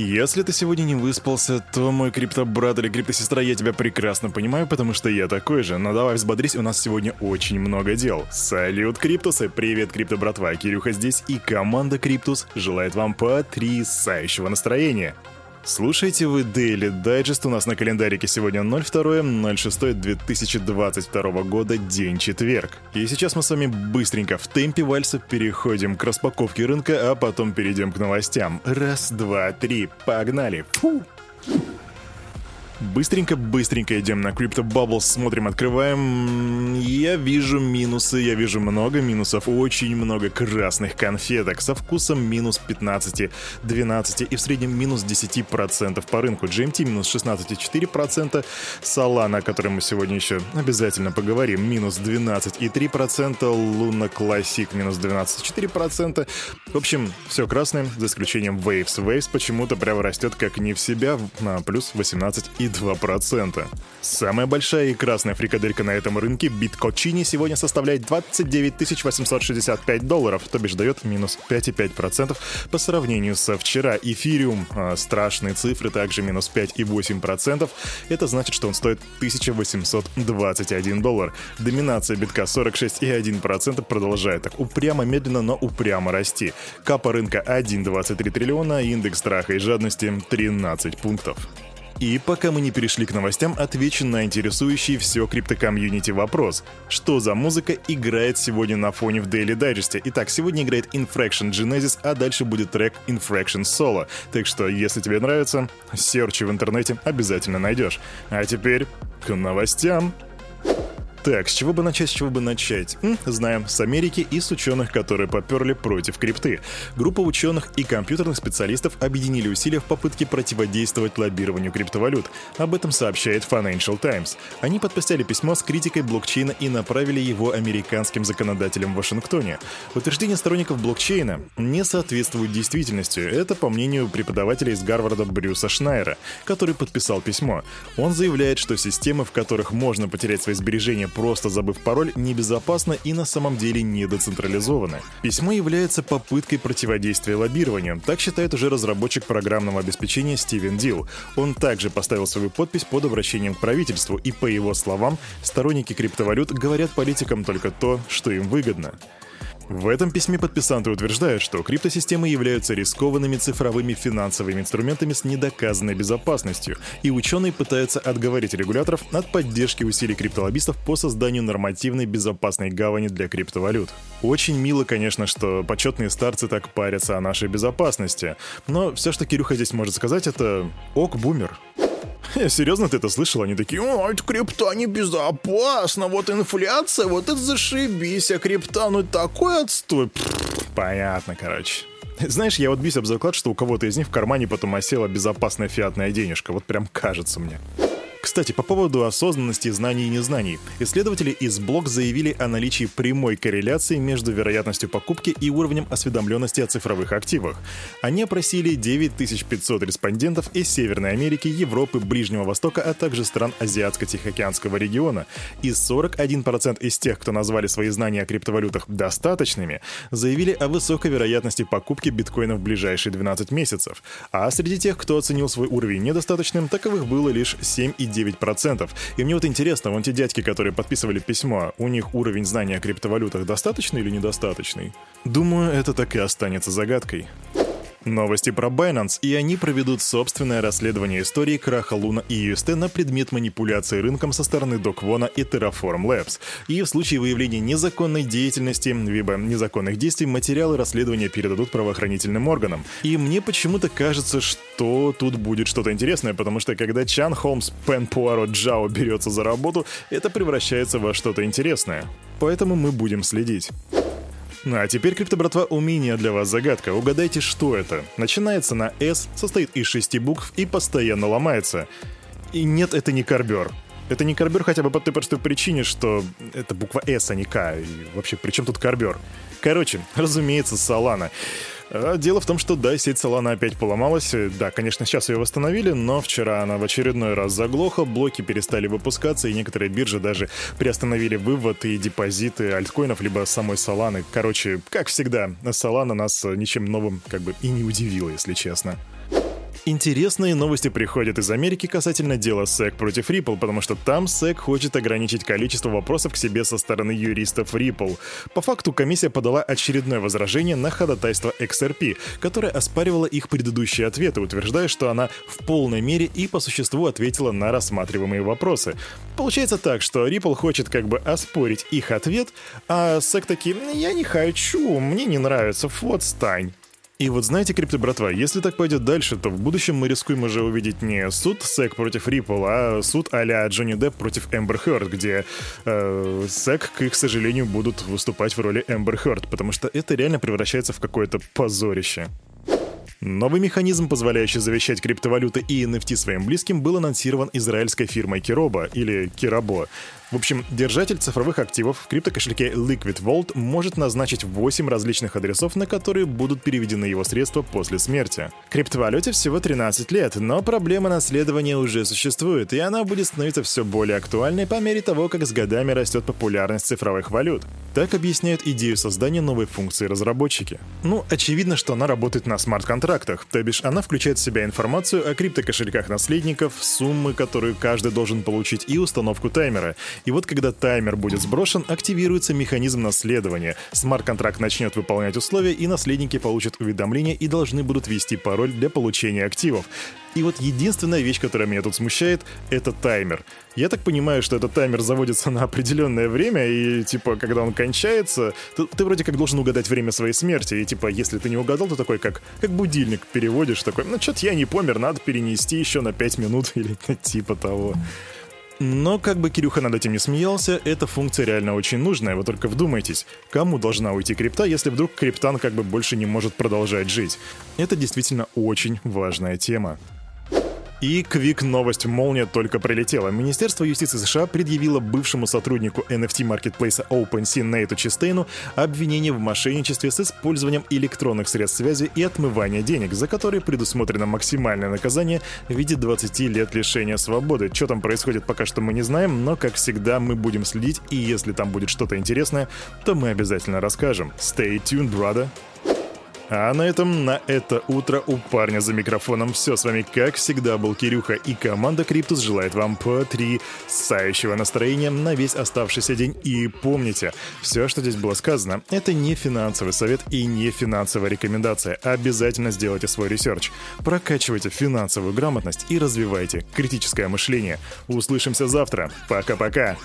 Если ты сегодня не выспался, то мой криптобрат или криптосестра, я тебя прекрасно понимаю, потому что я такой же. Но давай взбодрись, у нас сегодня очень много дел. Салют, Криптусы! Привет, криптобратва! Кирюха здесь и команда Криптус желает вам потрясающего настроения. Слушайте вы Daily Digest. У нас на календарике сегодня 02.06.2022 года, день четверг. И сейчас мы с вами быстренько в темпе вальса переходим к распаковке рынка, а потом перейдем к новостям. Раз, два, три, погнали! Фу! Быстренько-быстренько идем на Crypto Bubbles, смотрим, открываем. Я вижу минусы, я вижу много минусов, очень много красных конфеток со вкусом минус 15, 12 и в среднем минус 10% по рынку. GMT минус 16,4%, Solana, о которой мы сегодня еще обязательно поговорим, минус 12,3%, Luna Classic минус 12,4%. В общем, все красное, за исключением Waves. Waves почему-то прямо растет как не в себя, на плюс 18,2%. 2%. Самая большая и красная фрикаделька на этом рынке биткочини сегодня составляет 29 865 долларов, то бишь дает минус 5,5% по сравнению со вчера. Эфириум, а, страшные цифры, также минус 5,8%. Это значит, что он стоит 1821 доллар. Доминация битка 46,1% продолжает так упрямо, медленно, но упрямо расти. Капа рынка 1,23 триллиона, индекс страха и жадности 13 пунктов. И пока мы не перешли к новостям, отвечу на интересующий все криптокомьюнити вопрос. Что за музыка играет сегодня на фоне в Daily Digest? Итак, сегодня играет Infraction Genesis, а дальше будет трек Infraction Solo. Так что, если тебе нравится, серчи в интернете обязательно найдешь. А теперь к новостям. Так, с чего бы начать, с чего бы начать? М, знаем, с Америки и с ученых, которые поперли против крипты. Группа ученых и компьютерных специалистов объединили усилия в попытке противодействовать лоббированию криптовалют. Об этом сообщает Financial Times. Они подписали письмо с критикой блокчейна и направили его американским законодателям в Вашингтоне. Утверждения сторонников блокчейна не соответствуют действительности. Это по мнению преподавателя из Гарварда Брюса Шнайера, который подписал письмо. Он заявляет, что системы, в которых можно потерять свои сбережения просто забыв пароль, небезопасно и на самом деле не децентрализовано. Письмо является попыткой противодействия лоббированию, так считает уже разработчик программного обеспечения Стивен Дил. Он также поставил свою подпись под обращением к правительству, и по его словам, сторонники криптовалют говорят политикам только то, что им выгодно. В этом письме подписанты утверждают, что криптосистемы являются рискованными цифровыми финансовыми инструментами с недоказанной безопасностью, и ученые пытаются отговорить регуляторов от поддержки усилий криптолоббистов по созданию нормативной безопасной гавани для криптовалют. Очень мило, конечно, что почетные старцы так парятся о нашей безопасности, но все, что Кирюха здесь может сказать, это «ок, бумер». Серьезно, ты это слышал? Они такие, о, это крипта небезопасно, вот инфляция, вот это зашибись, а крипта, ну такой отстой. понятно, короче. Знаешь, я вот бьюсь об заклад, что у кого-то из них в кармане потом осела безопасная фиатная денежка. Вот прям кажется мне. Кстати, по поводу осознанности знаний и незнаний. Исследователи из Блок заявили о наличии прямой корреляции между вероятностью покупки и уровнем осведомленности о цифровых активах. Они опросили 9500 респондентов из Северной Америки, Европы, Ближнего Востока, а также стран Азиатско-Тихоокеанского региона. И 41% из тех, кто назвали свои знания о криптовалютах достаточными, заявили о высокой вероятности покупки биткоина в ближайшие 12 месяцев. А среди тех, кто оценил свой уровень недостаточным, таковых было лишь 7,9%. 9%. И мне вот интересно, вон те дядьки, которые подписывали письмо, у них уровень знания о криптовалютах достаточный или недостаточный? Думаю, это так и останется загадкой. Новости про Binance, и они проведут собственное расследование истории краха Луна и UST на предмет манипуляции рынком со стороны Доквона и Terraform Labs. И в случае выявления незаконной деятельности, либо незаконных действий, материалы расследования передадут правоохранительным органам. И мне почему-то кажется, что тут будет что-то интересное, потому что когда Чан Холмс Пен Пуаро Джао берется за работу, это превращается во что-то интересное. Поэтому мы будем следить. Ну, а теперь, крипто-братва, умение для вас загадка. Угадайте, что это. Начинается на S, состоит из шести букв и постоянно ломается. И нет, это не карбер. Это не карбер хотя бы по той простой причине, что это буква S, а не К. И вообще, при чем тут карбер? Короче, разумеется, Solana. А, дело в том, что да, сеть Solana опять поломалась. Да, конечно, сейчас ее восстановили, но вчера она в очередной раз заглохла, блоки перестали выпускаться, и некоторые биржи даже приостановили вывод и депозиты альткоинов, либо самой Solana. Короче, как всегда, Solana нас ничем новым как бы и не удивила, если честно. Интересные новости приходят из Америки касательно дела SEC против Ripple, потому что там SEC хочет ограничить количество вопросов к себе со стороны юристов Ripple. По факту комиссия подала очередное возражение на ходатайство XRP, которое оспаривало их предыдущие ответы, утверждая, что она в полной мере и по существу ответила на рассматриваемые вопросы. Получается так, что Ripple хочет как бы оспорить их ответ, а SEC таки «я не хочу, мне не нравится, вот стань». И вот знаете, крипто братва, если так пойдет дальше, то в будущем мы рискуем уже увидеть не суд SEC против Ripple, а суд а-ля Джонни Депп против Эмбер Хёрд, где э, SEC, к их сожалению, будут выступать в роли Эмбер Хёрд, потому что это реально превращается в какое-то позорище. Новый механизм, позволяющий завещать криптовалюты и NFT своим близким, был анонсирован израильской фирмой Kiroba или Kirabo. В общем, держатель цифровых активов в криптокошельке Liquid Vault может назначить 8 различных адресов, на которые будут переведены его средства после смерти. Криптовалюте всего 13 лет, но проблема наследования уже существует, и она будет становиться все более актуальной по мере того, как с годами растет популярность цифровых валют. Так объясняют идею создания новой функции разработчики. Ну, очевидно, что она работает на смарт-контрактах, то бишь она включает в себя информацию о криптокошельках наследников, суммы, которые каждый должен получить, и установку таймера. И вот когда таймер будет сброшен, активируется механизм наследования. Смарт-контракт начнет выполнять условия, и наследники получат уведомления и должны будут ввести пароль для получения активов. И вот единственная вещь, которая меня тут смущает, это таймер. Я так понимаю, что этот таймер заводится на определенное время, и, типа, когда он кончается, ты, ты вроде как должен угадать время своей смерти, и, типа, если ты не угадал, то такой, как, как будильник переводишь, такой, ну, что-то я не помер, надо перенести еще на 5 минут или типа того. Но как бы Кирюха над этим не смеялся, эта функция реально очень нужная, вы только вдумайтесь, кому должна уйти крипта, если вдруг криптан как бы больше не может продолжать жить? Это действительно очень важная тема. И квик новость молния только прилетела. Министерство юстиции США предъявило бывшему сотруднику NFT-маркетплейса OpenSea Нейту Чистейну обвинение в мошенничестве с использованием электронных средств связи и отмывания денег, за которые предусмотрено максимальное наказание в виде 20 лет лишения свободы. Что там происходит, пока что мы не знаем, но, как всегда, мы будем следить, и если там будет что-то интересное, то мы обязательно расскажем. Stay tuned, brother! А на этом, на это утро у парня за микрофоном все. С вами, как всегда, был Кирюха, и команда Криптус желает вам потрясающего настроения на весь оставшийся день. И помните, все, что здесь было сказано, это не финансовый совет и не финансовая рекомендация. Обязательно сделайте свой ресерч. Прокачивайте финансовую грамотность и развивайте критическое мышление. Услышимся завтра. Пока-пока.